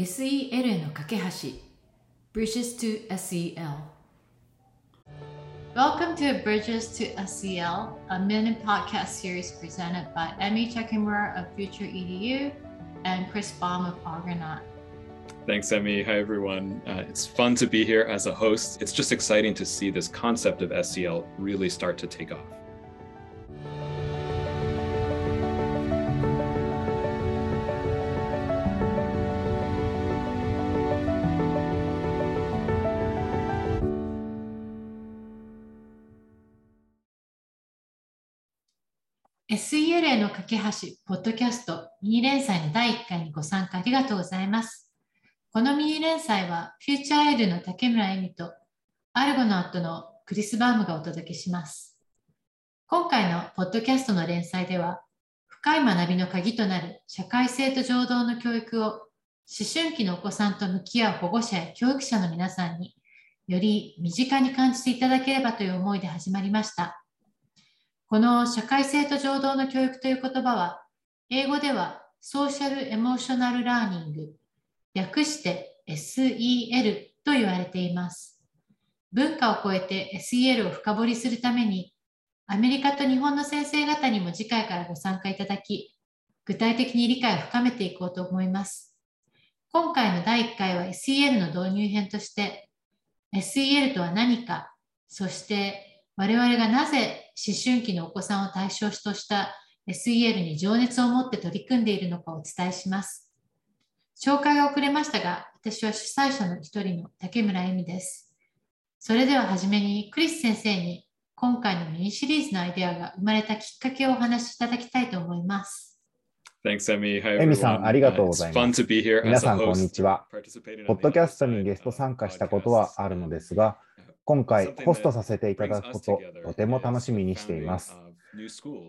SEL への架け橋 Bridges to SEL Welcome to Bridges to SEL, a mini podcast series presented by Emmy Chekimura of Future EDU and Chris Baum of Argonaut. Thanks, Emmy. Hi, everyone. Uh, it's fun to be here as a host. It's just exciting to see this concept of SEL really start to take off. SEL への架け橋、ポッドキャストミニ連載の第1回にご参加ありがとうございます。このミニ連載は、フューチャーエルの竹村恵美と、アルゴナットのクリス・バームがお届けします。今回のポッドキャストの連載では、深い学びの鍵となる社会性と情動の教育を、思春期のお子さんと向き合う保護者や教育者の皆さんにより身近に感じていただければという思いで始まりました。この社会性と情動の教育という言葉は、英語ではソーシャル・エモーショナル・ラーニング、略して SEL と言われています。文化を超えて SEL を深掘りするために、アメリカと日本の先生方にも次回からご参加いただき、具体的に理解を深めていこうと思います。今回の第1回は SEL の導入編として、SEL とは何か、そして我々がなぜ思春期のお子さんを対象とした SEL に情熱を持って取り組んでいるのかをお伝えします。紹介が遅れましたが、私は主催者の一人の竹村恵美です。それでははじめにクリス先生に今回のミニシリーズのアイデアが生まれたきっかけをお話しいただきたいと思います。Thanks, Emmy. Hi, エミさん.ありがとう Uh, ございます皆さん、こんに.ちは。ポッドキャストにゲスト uh, 参加したことはあるのですが、今回ホストさせていただくこと、とても楽しみにしています。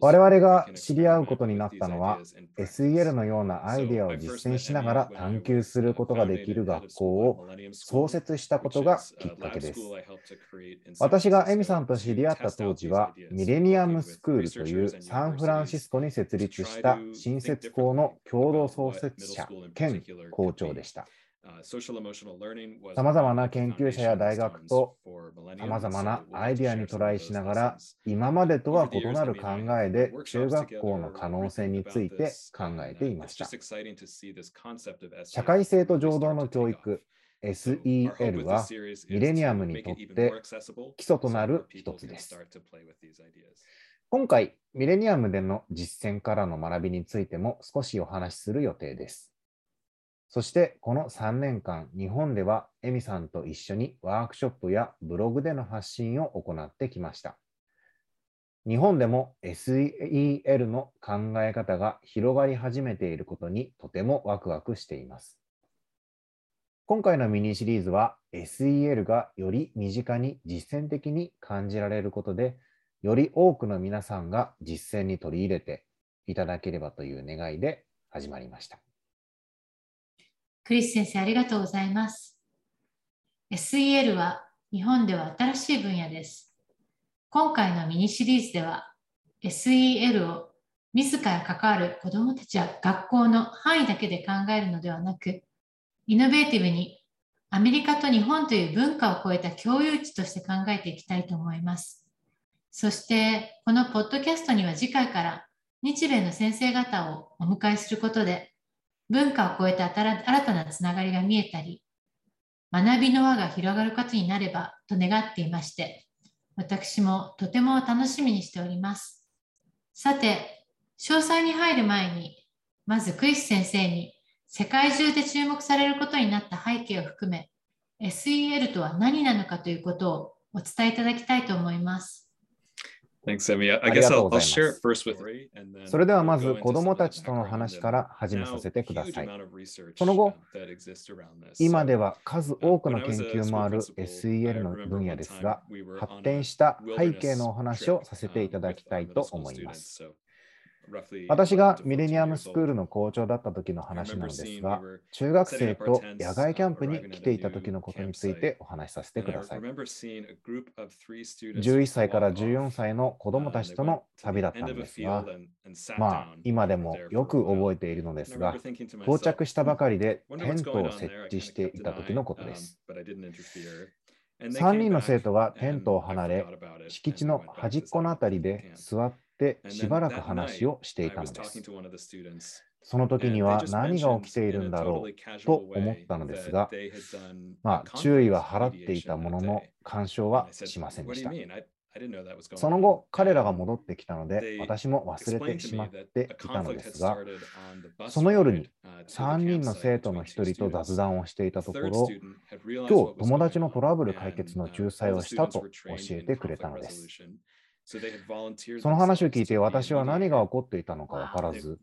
我々が知り合うことになったのは、SEL のようなアイデアを実践しながら探求することができる学校を創設したことがきっかけです。私がエミさんと知り合った当時は、ミレニアムスクールというサンフランシスコに設立した新設校の共同創設者兼校長でした。さまざまな研究者や大学とさまざまなアイデアにトライしながら、今までとは異なる考えで中学校の可能性について考えていました。社会性と情動の教育 SEL はミレニアムにとって基礎となる一つです。今回、ミレニアムでの実践からの学びについても少しお話しする予定です。そして、この3年間、日本ではエミさんと一緒にワークショップやブログでの発信を行ってきました。日本でも SEL の考え方が広がり始めていることにとてもワクワクしています。今回のミニシリーズは SEL がより身近に実践的に感じられることで、より多くの皆さんが実践に取り入れていただければという願いで始まりました。クリス先生、ありがとうございます。SEL は日本では新しい分野です。今回のミニシリーズでは SEL を自ら関わる子どもたちや学校の範囲だけで考えるのではなく、イノベーティブにアメリカと日本という文化を超えた共有地として考えていきたいと思います。そして、このポッドキャストには次回から日米の先生方をお迎えすることで、文化を超えた新たなつながりが見えたり、学びの輪が広がることになればと願っていまして、私もとても楽しみにしております。さて、詳細に入る前に、まずクリス先生に世界中で注目されることになった背景を含め、SEL とは何なのかということをお伝えいただきたいと思います。Thanks, Emmy. I あり guess がとう I'll, ござ I'll います share it first with それではまず子どもたちとの話から始めさせてください。その後、今では数多くの研究もある SEL の分野ですが、発展した背景のお話をさせていただきたいと思います。私がミレニアムスクールの校長だった時の話なのですが、中学生と野外キャンプに来ていた時のことについてお話しさせてください。11歳から14歳の子供たちとの旅だったんですが、まあ、今でもよく覚えているのですが、到着したばかりでテントを設置していた時のことです。3人の生徒がテントを離れ、敷地の端っこのあたりで座ってしばらく話をしていたのです。その時には何が起きているんだろうと思ったのですが、まあ、注意は払っていたものの、干渉はしませんでした。その後、彼らが戻ってきたので、私も忘れてしまっていたのですが、その夜に3人の生徒の1人と雑談をしていたところ、今日友達のトラブル解決の仲裁をしたと教えてくれたのです。その話を聞いて私は何が起こっていたのか分からず、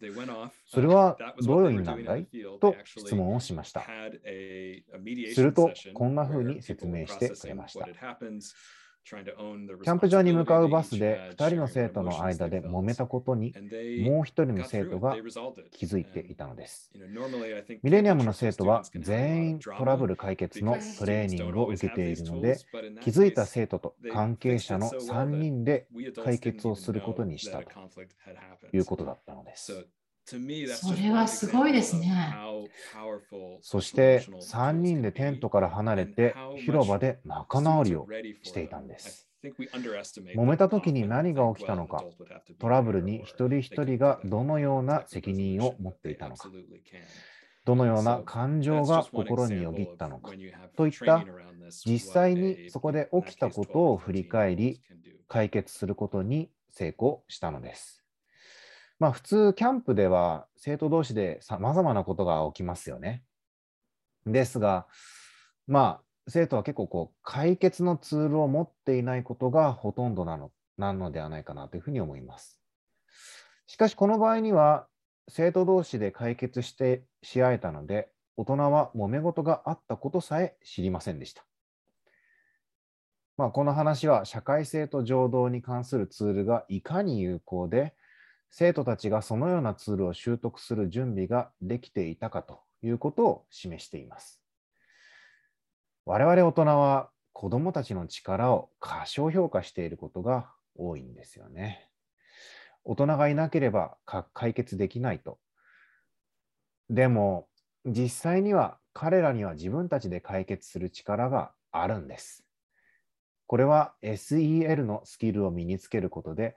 それはどういう意味なんだい？と質問をしました。すると、こんな風に説明してくれました。キャンプ場に向かうバスで2人の生徒の間で揉めたことにもう1人の生徒が気づいていたのです。ミレニアムの生徒は全員トラブル解決のトレーニングを受けているので気づいた生徒と関係者の3人で解決をすることにしたということだったのです。それはすごいですね。そして3人でテントから離れて広場で仲直りをしていたんです。揉めた時に何が起きたのか、トラブルに一人一人がどのような責任を持っていたのか、どのような感情が心によぎったのかといった実際にそこで起きたことを振り返り解決することに成功したのです。まあ普通、キャンプでは生徒同士でさまざまなことが起きますよね。ですが、まあ生徒は結構こう解決のツールを持っていないことがほとんどなのなのではないかなというふうに思います。しかしこの場合には生徒同士で解決してし合えたので大人は揉め事があったことさえ知りませんでした。まあ、この話は社会性と情動に関するツールがいかに有効で生徒たちがそのようなツールを習得する準備ができていたかということを示しています。我々大人は子どもたちの力を過小評価していることが多いんですよね。大人がいなければ解決できないと。でも実際には彼らには自分たちで解決する力があるんです。これは SEL のスキルを身につけることで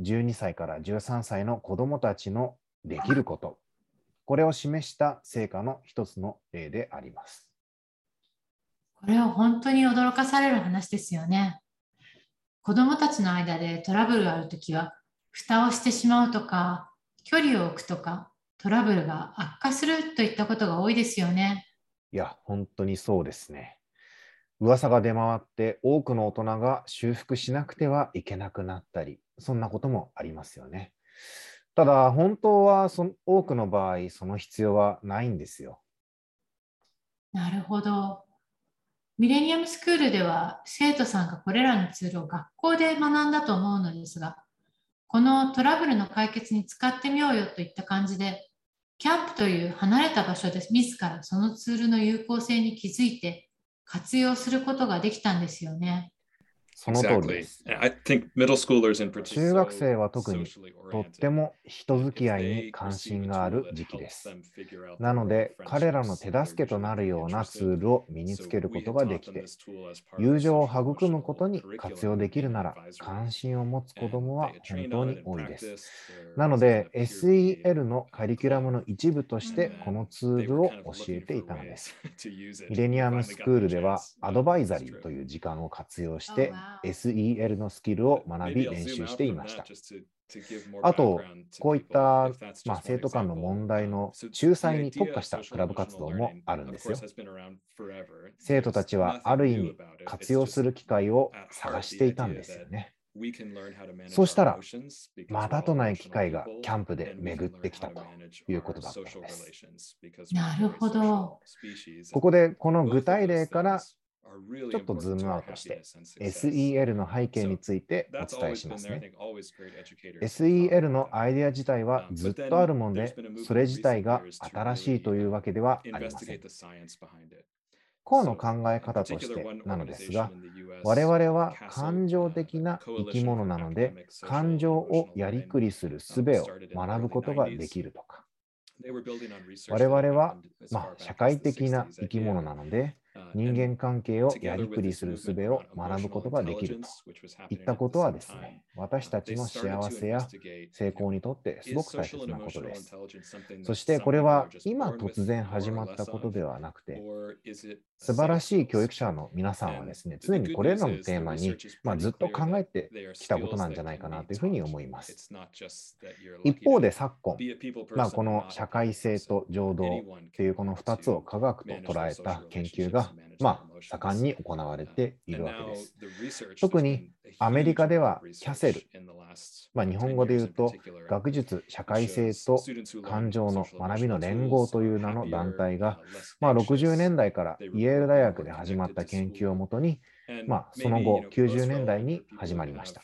12歳から13歳の子どもたちのできること、これを示した成果の一つの例であります。これは本当に驚かされる話ですよね。子どもたちの間でトラブルがあるときは、蓋をしてしまうとか、距離を置くとか、トラブルが悪化するといったことが多いですよね。いや、本当にそうですね。噂が出回って多くの大人が修復しなくてはいけなくなったり、そんなこともありますよね。ただ、本当はそ多くの場合、その必要はないんですよ。なるほど。ミレニアムスクールでは生徒さんがこれらのツールを学校で学んだと思うのですが、このトラブルの解決に使ってみようよといった感じで、キャンプという離れた場所で自らそのツールの有効性に気づいて活用することができたんですよね。その通りです。中学生は特にとっても人付き合いに関心がある時期です。なので、彼らの手助けとなるようなツールを身につけることができて、友情を育むことに活用できるなら、関心を持つ子どもは本当に多いです。なので、SEL のカリキュラムの一部として、このツールを教えていたのです。ミレニアムスクールでは、アドバイザリーという時間を活用して、SEL のスキルを学び練習していました。あと、こういった、まあ、生徒間の問題の仲裁に特化したクラブ活動もあるんですよ。生徒たちはある意味活用する機会を探していたんですよね。そうしたら、またとない機会がキャンプで巡ってきたということだったんです。なるほど。ここでこの具体例からちょっとズームアウトして SEL の背景についてお伝えしますね。SEL のアイデア自体はずっとあるもので、それ自体が新しいというわけではありません。コアの考え方としてなのですが、我々は感情的な生き物なので、感情をやりくりする術を学ぶことができるとか、我々は、まあ、社会的な生き物なので、人間関係をやりくりする術を学ぶことができると。いったことはですね、私たちの幸せや成功にとってすごく大切なことです。そしてこれは今突然始まったことではなくて、素晴らしい教育者の皆さんはですね、常にこれらのテーマに、まあ、ずっと考えてきたことなんじゃないかなというふうに思います。一方で昨今、まあ、この社会性と情動というこの2つを科学と捉えた研究が、まあ、盛んに行われているわけです。特にアメリカではキャセル、まあ、日本語で言うと学術社会性と感情の学びの連合という名の団体が、まあ、60年代からイェール大学で始まった研究をもとに、まあ、その後90年代に始まりました。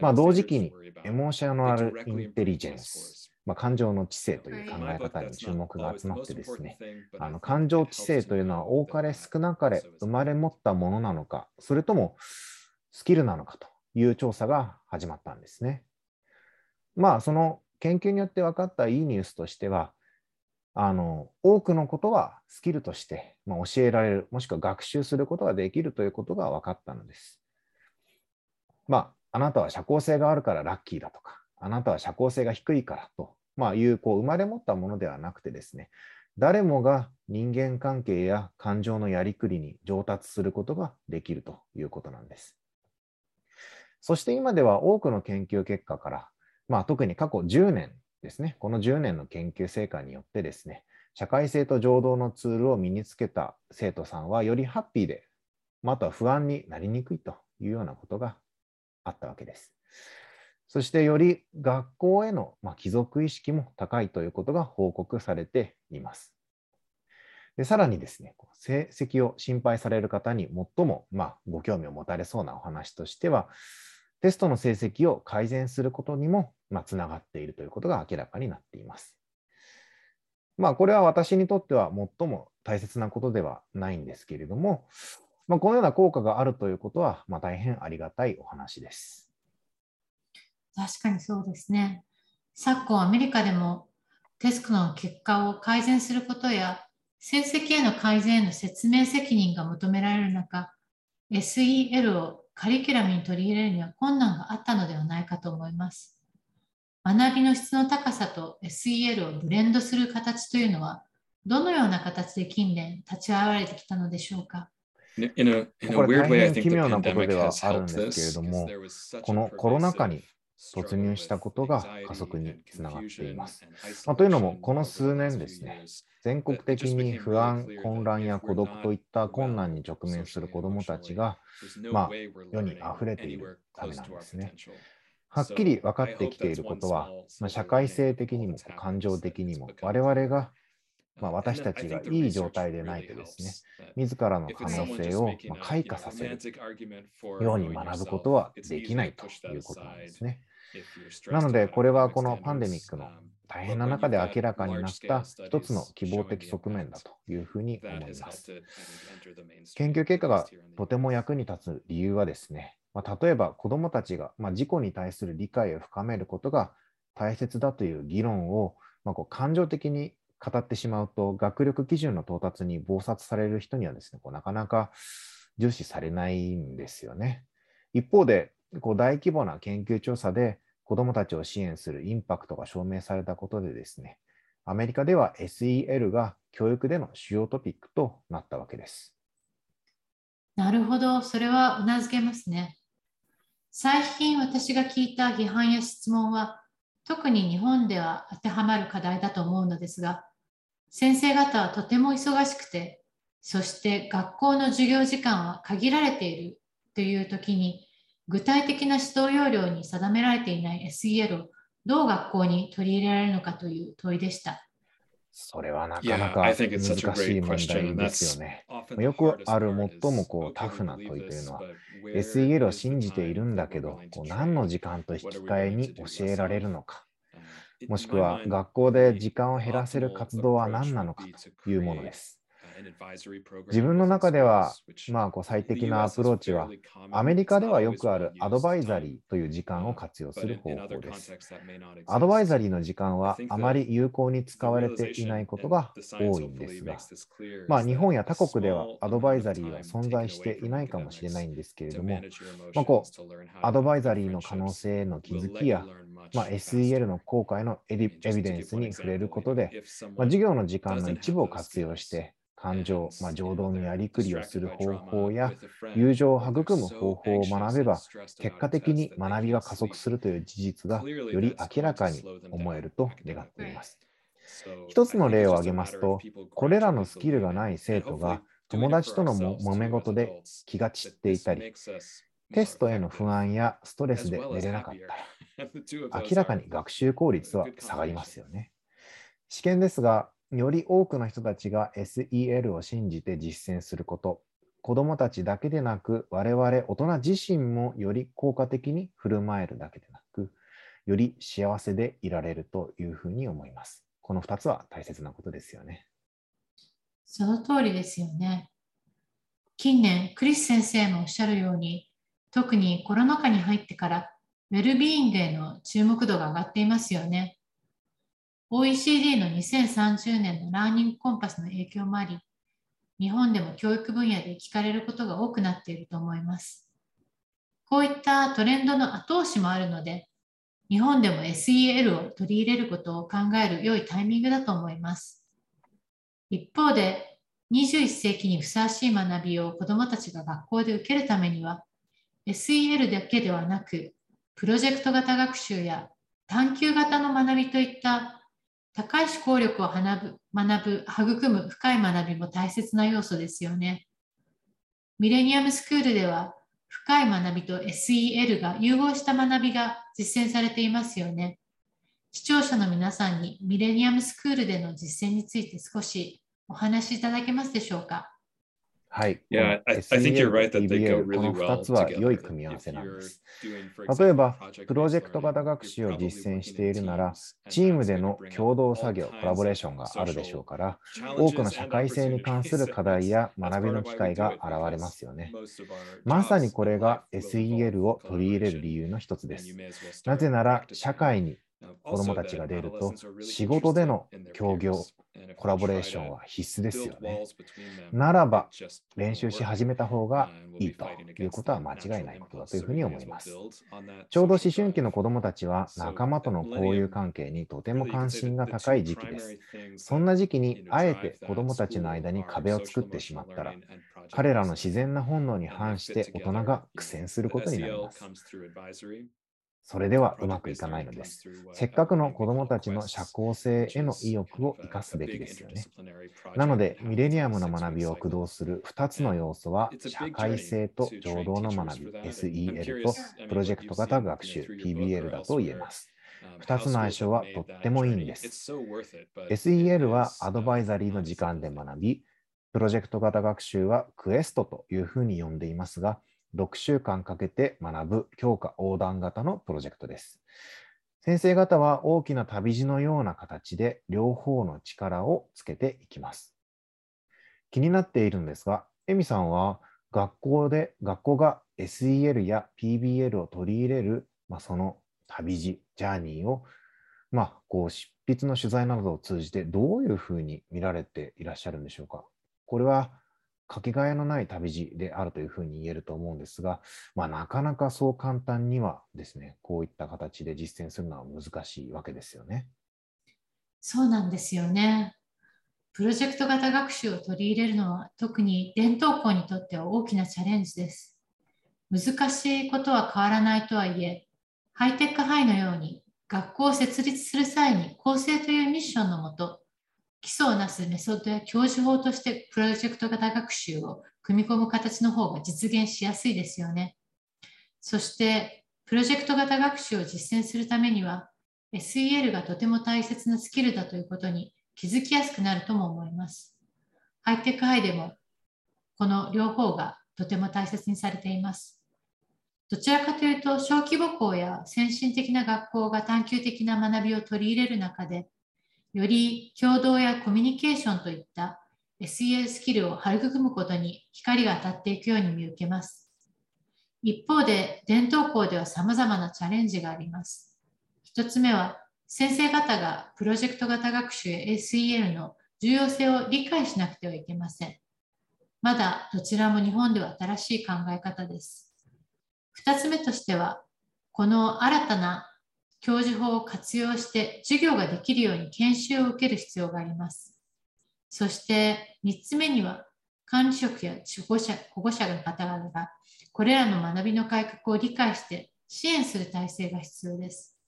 まあ、同時期にエモーショナルインテリジェンスまあ、感情の知性という考え方に注目が集まってですね、あの感情知性というのは多かれ少なかれ生まれ持ったものなのか、それともスキルなのかという調査が始まったんですね。まあ、その研究によって分かったいいニュースとしては、あの多くのことはスキルとして、まあ、教えられる、もしくは学習することができるということが分かったのです。まあ、あなたは社交性があるからラッキーだとか、あなたは社交性が低いからと、まあ、いうこう生まれ持ったものではなくてですね、誰もが人間関係や感情のやりくりに上達することができるということなんです。そして今では多くの研究結果から、まあ、特に過去10年ですね、この10年の研究成果によってですね、社会性と情動のツールを身につけた生徒さんはよりハッピーで、また不安になりにくいというようなことがあったわけです。そしてより学校への、ま帰属意識も高いということが報告されています。でさらにですね、成績を心配される方に最も、まあ、ご興味を持たれそうなお話としては、テストの成績を改善することにも、まあ、つながっているということが明らかになっています。まあ、これは私にとっては最も大切なことではないんですけれども、まあ、このような効果があるということは、まあ、大変ありがたいお話です。確かにそうですね。昨今アメリカでもテストの結果を改善することや成績への改善への説明責任が求められる中、SEL をカリキュラムに取り入れるには困難があったのではないかと思います。学びの質の高さと SEL をブレンドする形というのは、どのような形で近年立ち会われてきたのでしょうか？これ大変奇妙なことではあるんですけれども、このコロナ禍に突入したことが加速につながっています。まあ、というのも、この数年ですね、全国的に不安、混乱や孤独といった困難に直面する子どもたちが、まあ、世にあふれているためなんですね。はっきり分かってきていることは、まあ、社会性的にも感情的にも我々がまあ、私たちがいい状態でないとですね、自らの可能性をま開花させるように学ぶことはできないということなんですね。なので、これはこのパンデミックの大変な中で明らかになった一つの希望的側面だというふうに思います。研究結果がとても役に立つ理由はですね、まあ、例えば子どもたちが、まあ、自己に対する理解を深めることが大切だという議論を、まあ、こう感情的に語ってしまうと、学力基準の到達に忙殺される人にはですね、こうなかなか重視されないんですよね。一方で、こう大規模な研究調査で子どもたちを支援するインパクトが証明されたことでですね、アメリカでは SEL が教育での主要トピックとなったわけです。なるほど、それはうなずけますね。最近私が聞いた批判や質問は、特に日本では当てはまる課題だと思うのですが、先生方はとても忙しくて、そして学校の授業時間は限られているという時に、具体的な指導要領に定められていない SEL をどう学校に取り入れられるのかという問いでした。それはなかなか難しい問題ですよね。よくある最もこうタフな問いというのは、SEL を信じているんだけど、こう何の時間と引き換えに教えられるのか、もしくは学校で時間を減らせる活動は何なのかというものです。自分の中では、まあ、こう最適なアプローチは、アメリカではよくあるアドバイザリーという時間を活用する方法です。アドバイザリーの時間はあまり有効に使われていないことが多いんですが、まあ、日本や他国ではアドバイザリーは存在していないかもしれないんですけれども、まあ、こうアドバイザリーの可能性への気づきや、まあ、SEL の効果へのエビデンスに触れることで、まあ、授業の時間の一部を活用して、感情、まあ、情動のやりくりをする方法や友情を育む方法を学べば結果的に学びが加速するという事実がより明らかに思えると願っています。一つの例を挙げますと、これらのスキルがない生徒が友達との揉め事で気が散っていたり、テストへの不安やストレスで寝れなかったら、明らかに学習効率は下がりますよね。試験ですが、より多くの人たちが SEL を信じて実践すること、子どもたちだけでなく、我々大人自身もより効果的に振る舞えるだけでなく、より幸せでいられるというふうに思います。この2つは大切なことですよね。その通りですよね。近年、クリス先生もおっしゃるように、特にコロナ禍に入ってから、ウェルビーイングへの注目度が上がっていますよね。OECD の2030年のラーニングコンパスの影響もあり、日本でも教育分野で聞かれることが多くなっていると思います。こういったトレンドの後押しもあるので、日本でも SEL を取り入れることを考える良いタイミングだと思います。一方で、21世紀にふさわしい学びを子どもたちが学校で受けるためには、SEL だけではなく、プロジェクト型学習や探究型の学びといった高い思考力を学ぶ、学ぶ、育む深い学びも大切な要素ですよね。ミレニアムスクールでは、深い学びと SEL が融合した学びが実践されていますよね。視聴者の皆さんにミレニアムスクールでの実践について少しお話しいただけますでしょうか？はい。Yeah, I, I think you're right that they go really well この2つは良い組み合わせなんです。例えば、プロジェクト型学習を実践しているなら、チームでの共同作業、コラボレーションがあるでしょうから、多くの社会性に関する 課題や学びの機会が現れますよね。まさにこれが SEL を取り入れる理由の一つです。なぜなら、社会に子どもたちが出ると、仕事での協業、コラボレーションは必須ですよね。ならば、練習し始めた方がいいということは間違いないことだというふうに思います。ちょうど思春期の子どもたちは仲間との交友関係にとても関心が高い時期です。そんな時期にあえて子どもたちの間に壁を作ってしまったら、彼らの自然な本能に反して大人が苦戦することになります。それではうまくいかないのです。せっかくの子どもたちの社交性への意欲を生かすべきですよね。なので、ミレニアムの学びを駆動する2つの要素は、社会性と情動の学び、SEL とプロジェクト型学習、PBL だと言えます。2つの相性はとってもいいんです。SEL はアドバイザリーの時間で学び、プロジェクト型学習はクエストというふうに呼んでいますが、6週間かけて学ぶ教科横断型のプロジェクトです。先生方は大きな旅路のような形で両方の力をつけていきます。気になっているんですが、エミさんは学校で、学校が SEL や PBL を取り入れる、まあ、その旅路、ジャーニーを、まあ、こう執筆の取材などを通じてどういうふうに見られていらっしゃるんでしょうか。これはかけがえのない旅路であるというふうに言えると思うんですが、まあ、なかなかそう簡単にはですね、こういった形で実践するのは難しいわけですよね。そうなんですよね。プロジェクト型学習を取り入れるのは特に伝統校にとっては大きなチャレンジです。難しいことは変わらないとはいえ、 High Tech High のように学校を設立する際に公正というミッションのもと、基礎をなすメソッドや教授法としてプロジェクト型学習を組み込む形の方が実現しやすいですよね。そして、プロジェクト型学習を実践するためには、SEL がとても大切なスキルだということに気づきやすくなるとも思います。ハイテクハイでもこの両方がとても大切にされています。どちらかというと、小規模校や先進的な学校が探究的な学びを取り入れる中で、より共同やコミュニケーションといった SEL スキルを育むことに光が当たっていくように見受けます。一方で、伝統校では様々なチャレンジがあります。一つ目は、先生方がプロジェクト型学習や SEL の重要性を理解しなくてはいけません。まだどちらも日本では新しい考え方です。二つ目としては、この新たな教授法を活用して授業ができるように研修を受ける必要があります。そして3つ目には管理職や保護者保護者の方々がこれらの学びの改革を理解して支援する体制が必要です。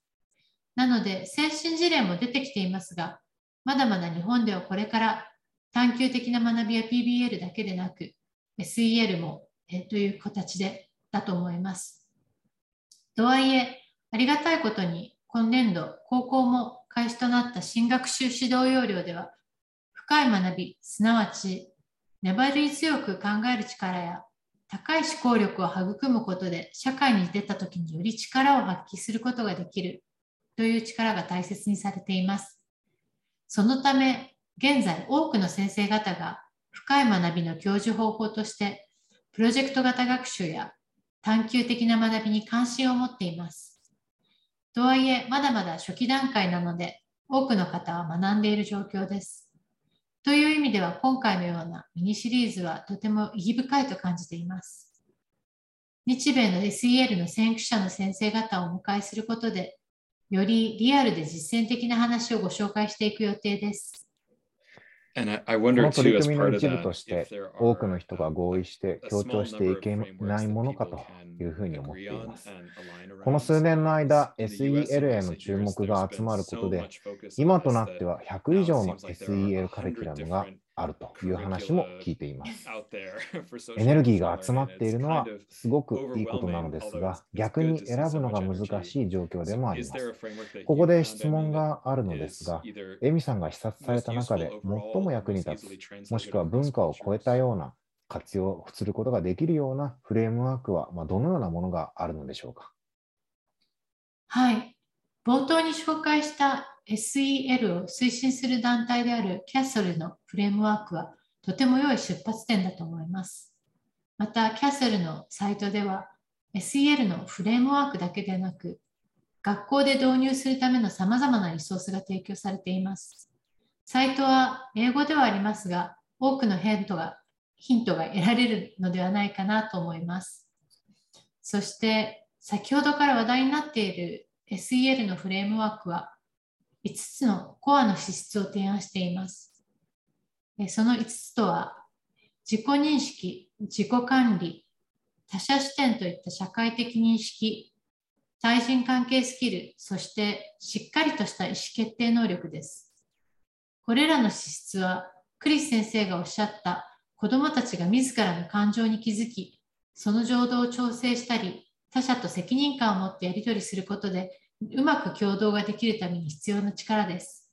なので先進事例も出てきていますが、まだまだ日本ではこれから探究的な学びや PBL だけでなく SEL もえという形でだと思います。とはいえ、ありがたいことに今年度高校も開始となった新学習指導要領では深い学び、すなわち粘り強く考える力や高い思考力を育むことで社会に出た時により力を発揮することができるという力が大切にされています。そのため、現在多くの先生方が深い学びの教授方法としてプロジェクト型学習や探究的な学びに関心を持っています。とはいえ、まだまだ初期段階なので、多くの方は学んでいる状況です。という意味では今回のようなミニシリーズはとても意義深いと感じています。日米の SEL の先駆者の先生方をお迎えすることで、よりリアルで実践的な話をご紹介していく予定です。この取り組みの一部として、多くの人が合意して強調していけないものかというふうに思っています。この数年の間、SEL への注目が集まることで、今となっては100以上の SEL カリキュラムがあるという話も聞いています。エネルギーが集まっているのはすごくいいことなのですが、逆に選ぶのが難しい状況でもあります。ここで質問があるのですが、エミさんが視察された中で最も役に立つ、もしくは文化を超えたような活用することができるようなフレームワークは、まどのようなものがあるのでしょうか？はい。冒頭に紹介した SEL を推進する団体である CASL のフレームワークはとても良い出発点だと思います。また CASL のサイトでは SEL のフレームワークだけでなく学校で導入するための様々なリソースが提供されています。サイトは英語ではありますが多くのヒントがヒントが得られるのではないかなと思います。そして先ほどから話題になっている SEL のフレームワークは5つのコアの資質を提案しています。その5つとは、自己認識、自己管理、他者視点といった社会的認識、対人関係スキル、そしてしっかりとした意思決定能力です。これらの資質は、クリス先生がおっしゃった子どもたちが自らの感情に気づき、その情動を調整したり、他者と責任感を持ってやり取りすることでうまく共同ができるために必要な力です。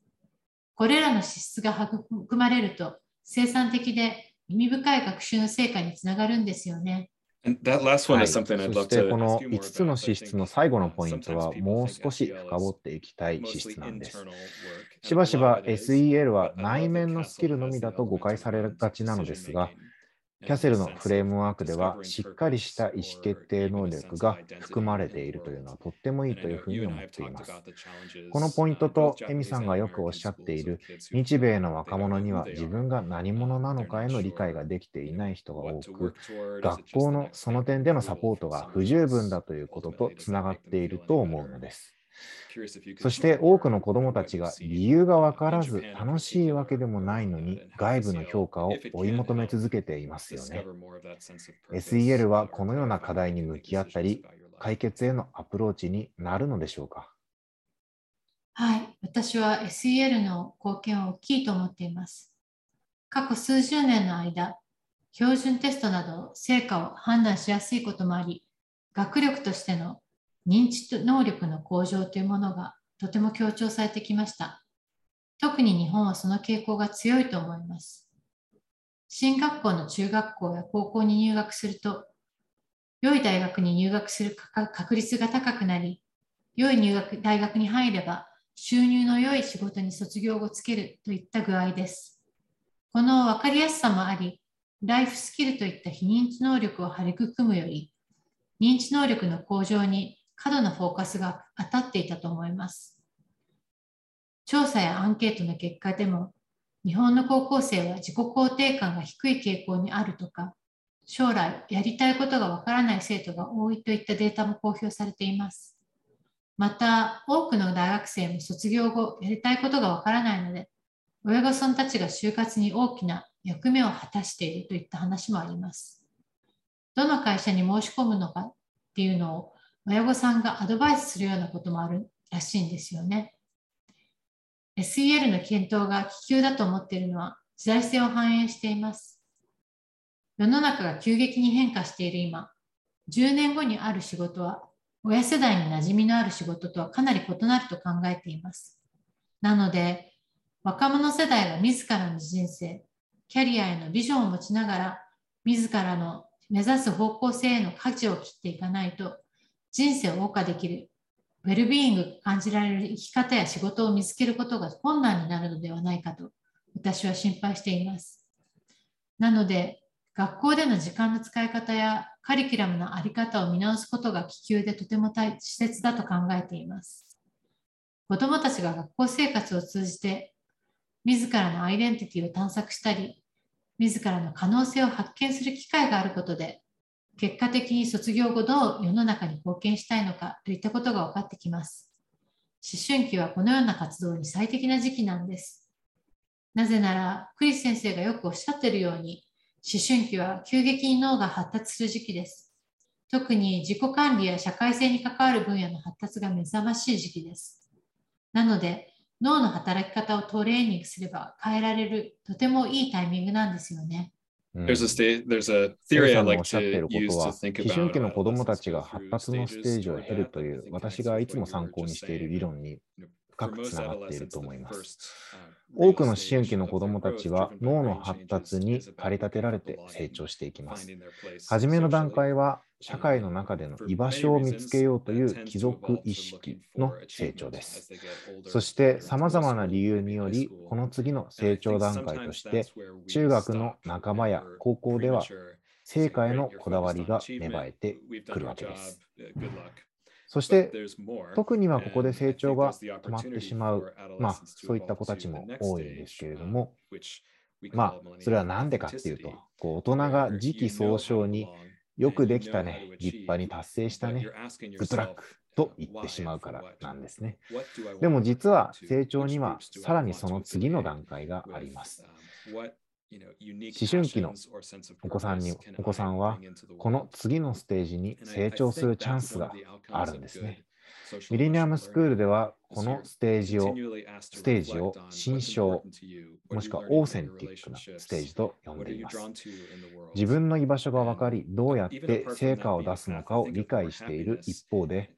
これらの資質が育まれると生産的で意味深い学習の成果につながるんですよね。はい、そしてこの5つの資質の最後のポイントはもう少し深掘っていきたい資質なんです。しばしば SEL は内面のスキルのみだと誤解されがちなのですが、キャセルのフレームワークでは、しっかりした意思決定能力が含まれているというのはとってもいいというふうに思っています。このポイントと、エミさんがよくおっしゃっている、日米の若者には自分が何者なのかへの理解ができていない人が多く、学校のその点でのサポートが不十分だということとつながっていると思うのです。そして多くの子どもたちが理由が分からず楽しいわけでもないのに外部の評価を追い求め続けていますよね。SEL はこのような課題に向き合ったり解決へのアプローチになるのでしょうか？はい、私は SEL の貢献は大きいと思っています。過去数十年の間、標準テストなど成果を判断しやすいこともあり、学力としての認知能力の向上というものがとても強調されてきました。特に日本はその傾向が強いと思います。進学校の中学校や高校に入学すると、良い大学に入学する確率が高くなり、良い入学大学に入れば収入の良い仕事に卒業後つけるといった具合です。この分かりやすさもあり、ライフスキルといった非認知能力を育むより、認知能力の向上に過度なフォーカスが当たっていたと思います。調査やアンケートの結果でも、日本の高校生は自己肯定感が低い傾向にあるとか、将来やりたいことがわからない生徒が多いといったデータも公表されています。また、多くの大学生も卒業後やりたいことがわからないので、親御さんたちが就活に大きな役目を果たしているといった話もあります。どの会社に申し込むのかっていうのを親御さんがアドバイスするようなこともあるらしいんですよね。SEL の検討が気球だと思っているのは時代性を反映しています。世の中が急激に変化している今、10年後にある仕事は親世代に馴染みのある仕事とはかなり異なると考えています。なので、若者世代が自らの人生、キャリアへのビジョンを持ちながら、自らの目指す方向性への舵を切っていかないと、人生を謳歌できる、ウェルビーイング感じられる生き方や仕事を見つけることが困難になるのではないかと、私は心配しています。なので、学校での時間の使い方やカリキュラムの在り方を見直すことが気球でとても大切だと考えています。子どもたちが学校生活を通じて自らのアイデンティティを探索したり、自らの可能性を発見する機会があることで、結果的に卒業後どう世の中に貢献したいのかといったことが分かってきます。思春期はこのような活動に最適な時期なんです。なぜなら、クリス先生がよくおっしゃってるように、思春期は急激に脳が発達する時期です。特に自己管理や社会性に関わる分野の発達が目覚ましい時期です。なので、脳の働き方をトレーニングすれば変えられるとてもいいタイミングなんですよね。基準期の子供たちが発達のステージを経るという私がいつも参考にしている理論に深くつながっていると思います。多くの思春期の子どもたちは脳の発達に駆り立てられて成長していきます。初めの段階は社会の中での居場所を見つけようという貴族意識の成長です。そして様々な理由により、この次の成長段階として、中学の仲間や高校では成果へのこだわりが芽生えてくるわけです。そして、特にはここで成長が止まってしまう、まあ、そういった子たちも多いんですけれども、まあ、それは何でかっていうと、こう大人が時期尚早によくできたね、立派に達成したね、グッドラックと言ってしまうからなんですね。でも実は成長にはさらにその次の段階があります。思春期のお子さんにお子さんはこの次のステージに成長するチャンスがあるんですね。ミレニアムスクールではこのステージをステージを新章もしくはオーセンティックなステージと呼んでいます。自分の居場所が分かり、どうやって成果を出すのかを理解している一方で、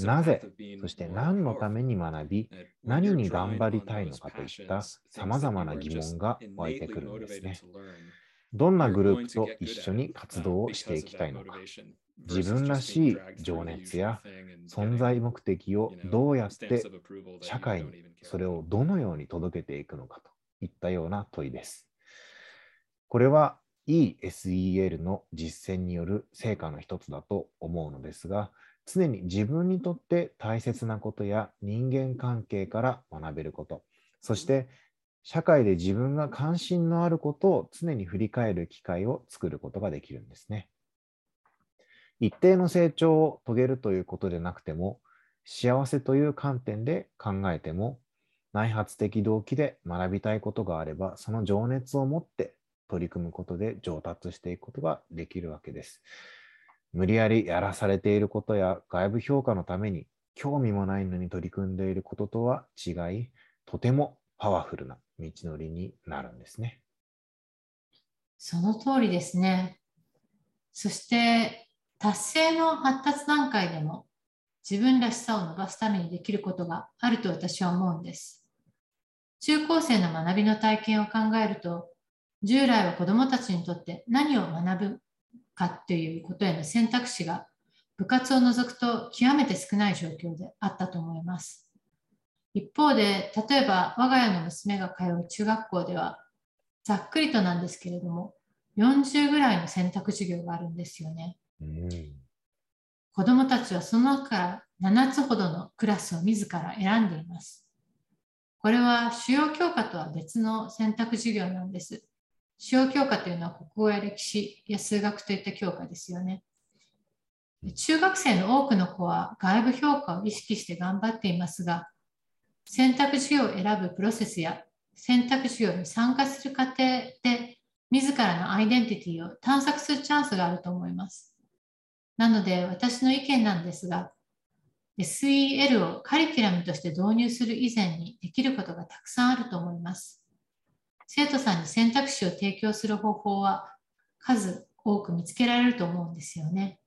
なぜ、そして何のために学び、何に頑張りたいのかといったさまざまな疑問が湧いてくるんですね。どんなグループと一緒に活動をしていきたいのか、自分らしい情熱や存在目的をどうやって社会にそれをどのように届けていくのかといったような問いです。これはいい SEL の実践による成果の一つだと思うのですが、常に自分にとって大切なことや人間関係から学べること、そして社会で自分が関心のあることを常に振り返る機会を作ることができるんですね。一定の成長を遂げるということでなくても、幸せという観点で考えても、内発的動機で学びたいことがあれば、その情熱を持って取り組むことで上達していくことができるわけです。無理やりやらされていることや外部評価のために興味もないのに取り組んでいることとは違い、とてもパワフルな道のりになるんですね。その通りですね。そして達成の発達段階でも自分らしさを伸ばすためにできることがあると私は思うんです。中高生の学びの体験を考えると、従来は子どもたちにとって何を学ぶかっていうことへの選択肢が部活を除くと極めて少ない状況であったと思います。一方で、例えば我が家の娘が通う中学校では、ざっくりとなんですけれども、40ぐらいの選択授業があるんですよね。うん、子どもたちはその中から7つほどのクラスを自ら選んでいます。これは主要教科とは別の選択授業なんです。主要教科というのは国語や歴史や数学といった教科ですよね。中学生の多くの子は外部評価を意識して頑張っていますが、選択授業を選ぶプロセスや選択授業に参加する過程で自らのアイデンティティを探索するチャンスがあると思います。なので私の意見なんですが、SEL をカリキュラムとして導入する以前にできることがたくさんあると思います。生徒さんに選択肢を提供する方法は数多く見つけられると思うんですよね。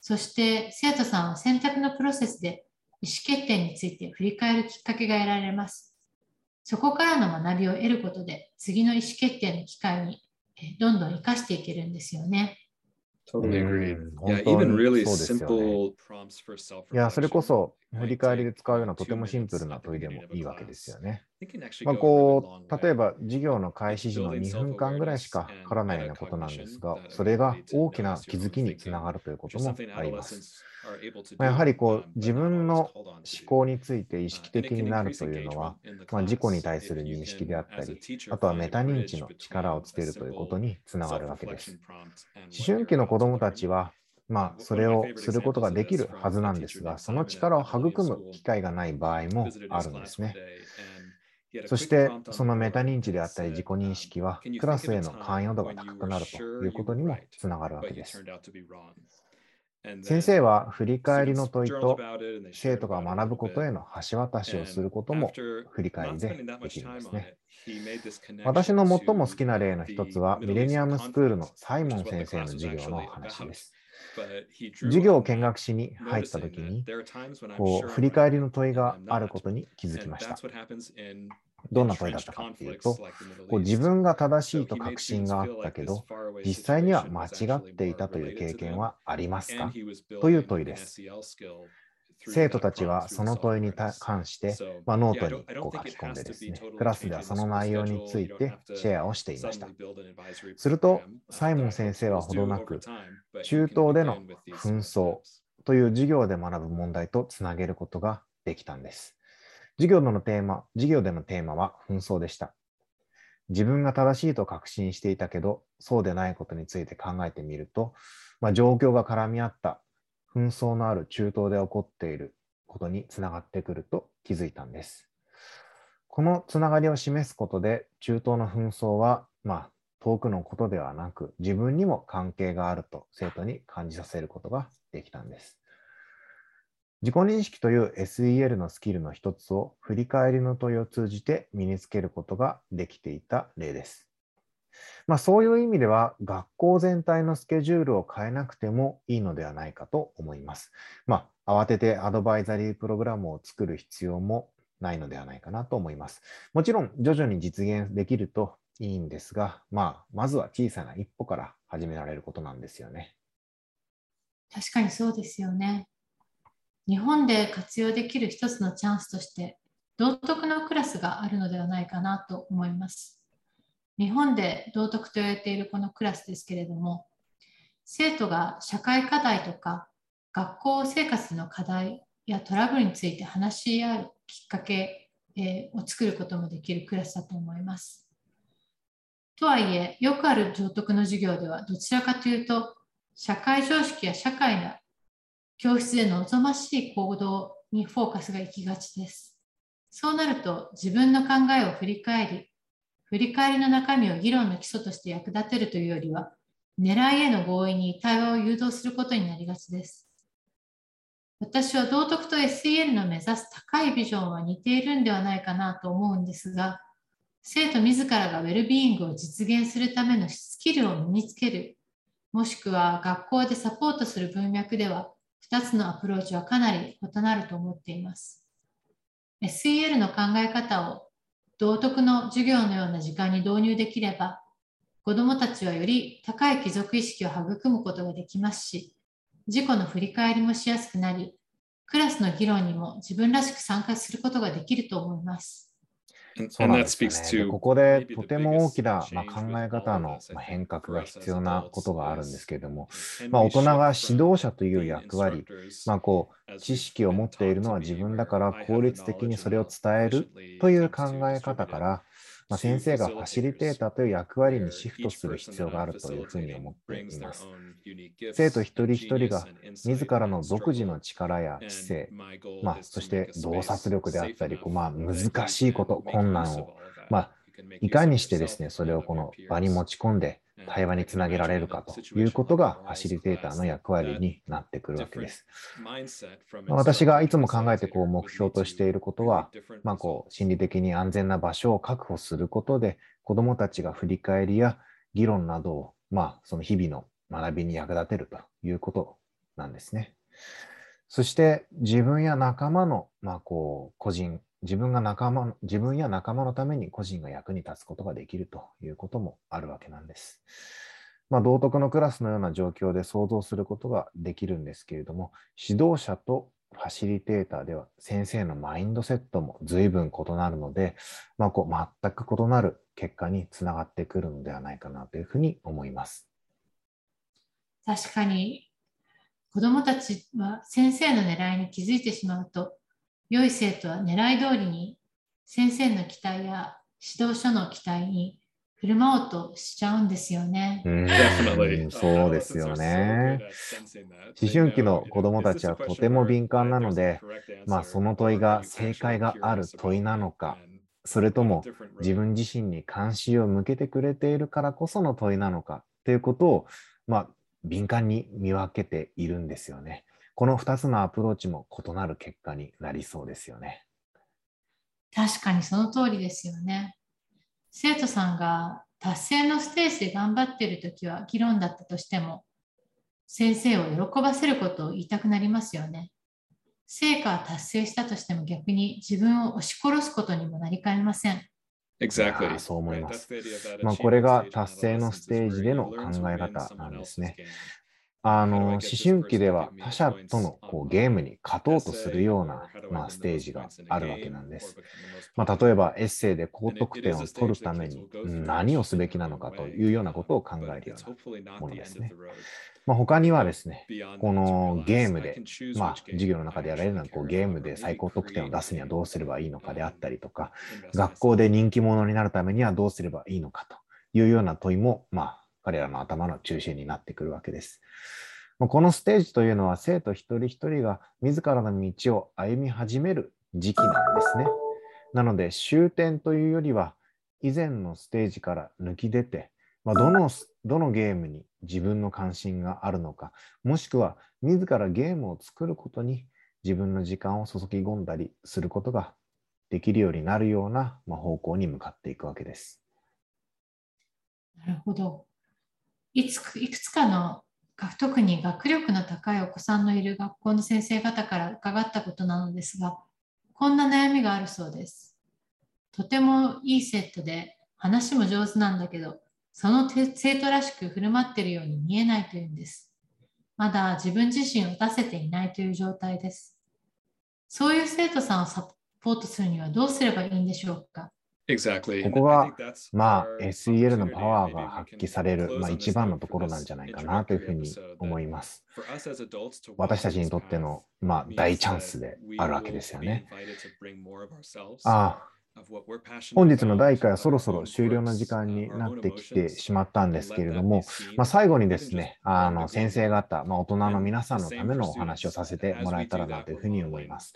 そして生徒さんは選択のプロセスで意思決定について振り返るきっかけが得られます。そこからの学びを得ることで次の意思決定の機会にどんどん生かしていけるんですよね。Totally agree. Yeah, even really simple prompts for self いや、それこそ振り返りで使うようなとてもシンプルな問いでもいいわけですよね。まあ、こう例えば授業の開始時の2分間ぐらいしかかからないようなことなんですが、それが大きな気づきにつながるということもあります。まあ、やはりこう自分の思考について意識的になるというのは、まあ、自己に対する認識であったり、あとはメタ認知の力をつけるということにつながるわけです。思春期の子どもたちは、まあ、それをすることができるはずなんですが、その力を育む機会がない場合もあるんですね。そして、そのメタ認知であったり自己認識は、クラスへの関与度が高くなるということにもつながるわけです。先生は振り返りの問いと生徒が学ぶことへの橋渡しをすることも振り返りでできるんですね。私の最も好きな例の一つはミレニアムスクールのサイモン先生の授業の話です。授業を見学しに入った時にこう振り返りの問いがあることに気づきました。どんな問いだったかっていうと、こう自分が正しいと確信があったけど、実際には間違っていたという経験はありますか？という問いです。生徒たちはその問いに関して、まあ、ノートにこう書き込んでですね、クラスではその内容についてシェアをしていました。すると、サイモン先生はほどなく、中東での紛争という授業で学ぶ問題とつなげることができたんです。授業でのテーマ、授業でのテーマは紛争でした。自分が正しいと確信していたけど、そうでないことについて考えてみると、まあ、状況が絡み合った紛争のある中東で起こっていることにつながってくると気づいたんです。このつながりを示すことで、中東の紛争は、まあ、遠くのことではなく、自分にも関係があると生徒に感じさせることができたんです。自己認識という SEL のスキルの一つを振り返りの問いを通じて身につけることができていた例です。まあ、そういう意味では学校全体のスケジュールを変えなくてもいいのではないかと思います。まあ、慌ててアドバイザリープログラムを作る必要もないのではないかなと思います。もちろん徐々に実現できるといいんですが、まあ、まずは小さな一歩から始められることなんですよね。確かにそうですよね。日本で活用できる一つのチャンスとして道徳のクラスがあるのではないかなと思います。日本で道徳と言われているこのクラスですけれども生徒が社会課題とか学校生活の課題やトラブルについて話し合うきっかけを作ることもできるクラスだと思います。とはいえ、よくある道徳の授業ではどちらかというと、社会常識や社会の教室で望ましい行動にフォーカスが行きがちです。そうなると自分の考えを振り返り、振り返りの中身を議論の基礎として役立てるというよりは、狙いへの合意に対話を誘導することになりがちです。私は道徳と SEL の目指す高いビジョンは似ているんではないかなと思うんですが、生徒自らがウェルビーイングを実現するためのスキルを身につける、もしくは学校でサポートする文脈では、2つのアプローチはかなり異なると思っています。SEL の考え方を道徳の授業のような時間に導入できれば、子どもたちはより高い貴族意識を育むことができますし、自己の振り返りもしやすくなり、クラスの議論にも自分らしく参加することができると思います。そうなんですね、ここでとても大きな、まあ、考え方の変革が必要なことがあるんですけれども、まあ、大人が指導者という役割、まあ、こう知識を持っているのは自分だから効率的にそれを伝えるという考え方から、まあ、先生がファシリテーターという役割にシフトする必要があるというふうに思っています。生徒一人一人が自らの独自の力や知性、まあ、そして洞察力であったり、まあ、難しいこと、困難を、まあ、いかにしてですね、それをこの場に持ち込んで、対話につなげられるかということがファシリテーターの役割になってくるわけです。私がいつも考えてこう目標としていることは、まあ、こう心理的に安全な場所を確保することで子どもたちが振り返りや議論などを、まあ、その日々の学びに役立てるということなんですね。そして自分や仲間の、まあ、こう個人自分が仲間、自分や仲間のために個人が役に立つことができるということもあるわけなんです。まあ、道徳のクラスのような状況で想像することができるんですけれども、指導者とファシリテーターでは先生のマインドセットも随分異なるので、まあ、こう全く異なる結果につながってくるのではないかなというふうに思います。確かに子どもたちは先生の狙いに気づいてしまうと良い生徒は狙い通りに先生の期待や指導書の期待に振る舞おうとしちゃうんですよね。うんそうですよね。思春期の子どもたちはとても敏感なので、まあ、その問いが正解がある問いなのか、それとも自分自身に関心を向けてくれているからこその問いなのかということを、まあ、敏感に見分けているんですよね。この2つのアプローチも異なる結果になりそうですよね。確かにその通りですよね。生徒さんが達成のステージで頑張っているときは議論だったとしても、先生を喜ばせることを言いたくなりますよね。成果は達成したとしても逆に自分を押し殺すことにもなりかねません。Exactly. そう思います。まあ、これが達成のステージでの考え方なんですね。あの思春期では他者とのこうゲームに勝とうとするような、まあ、ステージがあるわけなんです。まあ、例えばエッセイで高得点を取るために何をすべきなのかというようなことを考えるようなものですね。まあ、他にはですね、このゲームで、まあ、授業の中でやられるのはこうゲームで最高得点を出すにはどうすればいいのかであったりとか、学校で人気者になるためにはどうすればいいのかというような問いも、まあ、彼らの頭の中心になってくるわけです。このステージというのは生徒一人一人が自らの道を歩み始める時期なんですね。なので終点というよりは以前のステージから抜き出て、まあ、どのどのゲームに自分の関心があるのか、もしくは自らゲームを作ることに自分の時間を注ぎ込んだりすることができるようになるような、ま、方向に向かっていくわけです。なるほど。いついくつかの特に学力の高いお子さんのいる学校の先生方から伺ったことなのですが、こんな悩みがあるそうです。とてもいいセットで話も上手なんだけど、その生徒らしく振る舞っているように見えないというんです。まだ自分自身を出せていないという状態です。そういう生徒さんをサポートするにはどうすればいいんでしょうか？ここが、まあ、SEL のパワーが発揮される、まあ、一番のところなんじゃないかなというふうに思います。私たちにとっての、まあ、大チャンスであるわけですよね。ああ本日の第1回はそろそろ終了の時間になってきてしまったんですけれども、まあ、最後にですね、あの先生方、まあ、大人の皆さんのためのお話をさせてもらえたらなというふうに思います。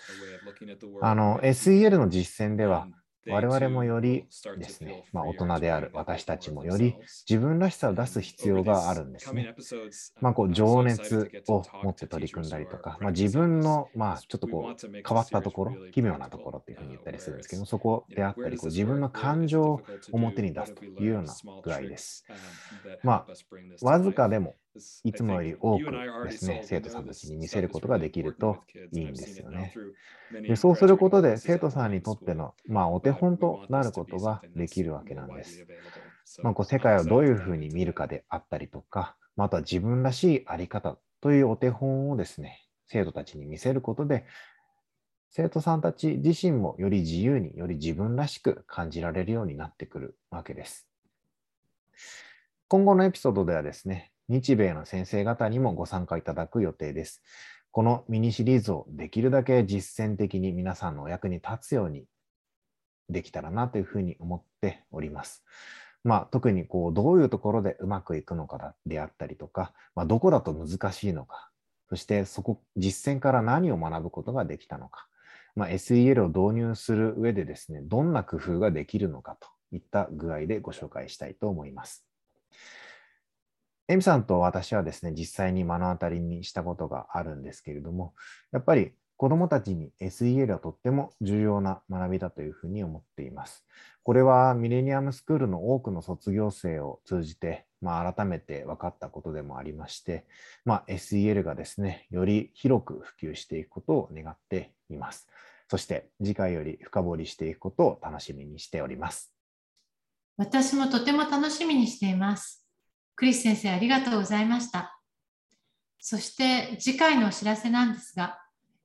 あの SEL の実践では、我々もよりですね、まあ、大人である私たちもより自分らしさを出す必要があるんですね。まあ、こう情熱を持って取り組んだりとか、まあ、自分の、まあ、ちょっとこう変わったところ、奇妙なところっていうふうに言ったりするんですけど、そこであったり、こう自分の感情を表に出すというような具合です。まあ、わずかでもいつもより多くですね、生徒さんたちに見せることができるといいんですよね。でそうすることで生徒さんにとっての、まあ、お手本となることができるわけなんです。まあ、こう世界をどういうふうに見るかであったりとか、または自分らしいあり方というお手本をですね、生徒たちに見せることで、生徒さんたち自身もより自由により自分らしく感じられるようになってくるわけです。今後のエピソードではですね、日米の先生方にもご参加いただく予定です。このミニシリーズをできるだけ実践的に皆さんのお役に立つようにできたらなというふうに思っております。まあ、特にこうどういうところでうまくいくのかであったりとか、まあ、どこだと難しいのか、そしてそこ実践から何を学ぶことができたのか、まあ、SEL を導入する上でですね、どんな工夫ができるのかといった具合でご紹介したいと思います。エミさんと私はですね、実際に目の当たりにしたことがあるんですけれども、やっぱり子どもたちに SEL はとっても重要な学びだというふうに思っています。これはミレニアムスクールの多くの卒業生を通じて、まあ、改めて分かったことでもありまして、まあ、SEL がですね、より広く普及していくことを願っています。そして次回より深掘りしていくことを楽しみにしております。私もとても楽しみにしています。クリス先生ありがとうございました。そして次回のお知らせなんですが、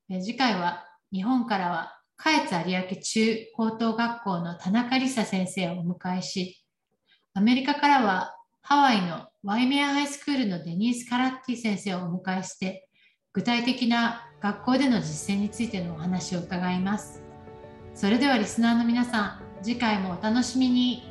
次回は日本からは下越有明中高等学校の田中梨沙先生をお迎えし、アメリカからはハワイのワイメアハイスクールのデニース・カラッティ先生をお迎えして、具体的な学校での実践についてのお話を伺います。それではリスナーの皆さん、次回もお楽しみに。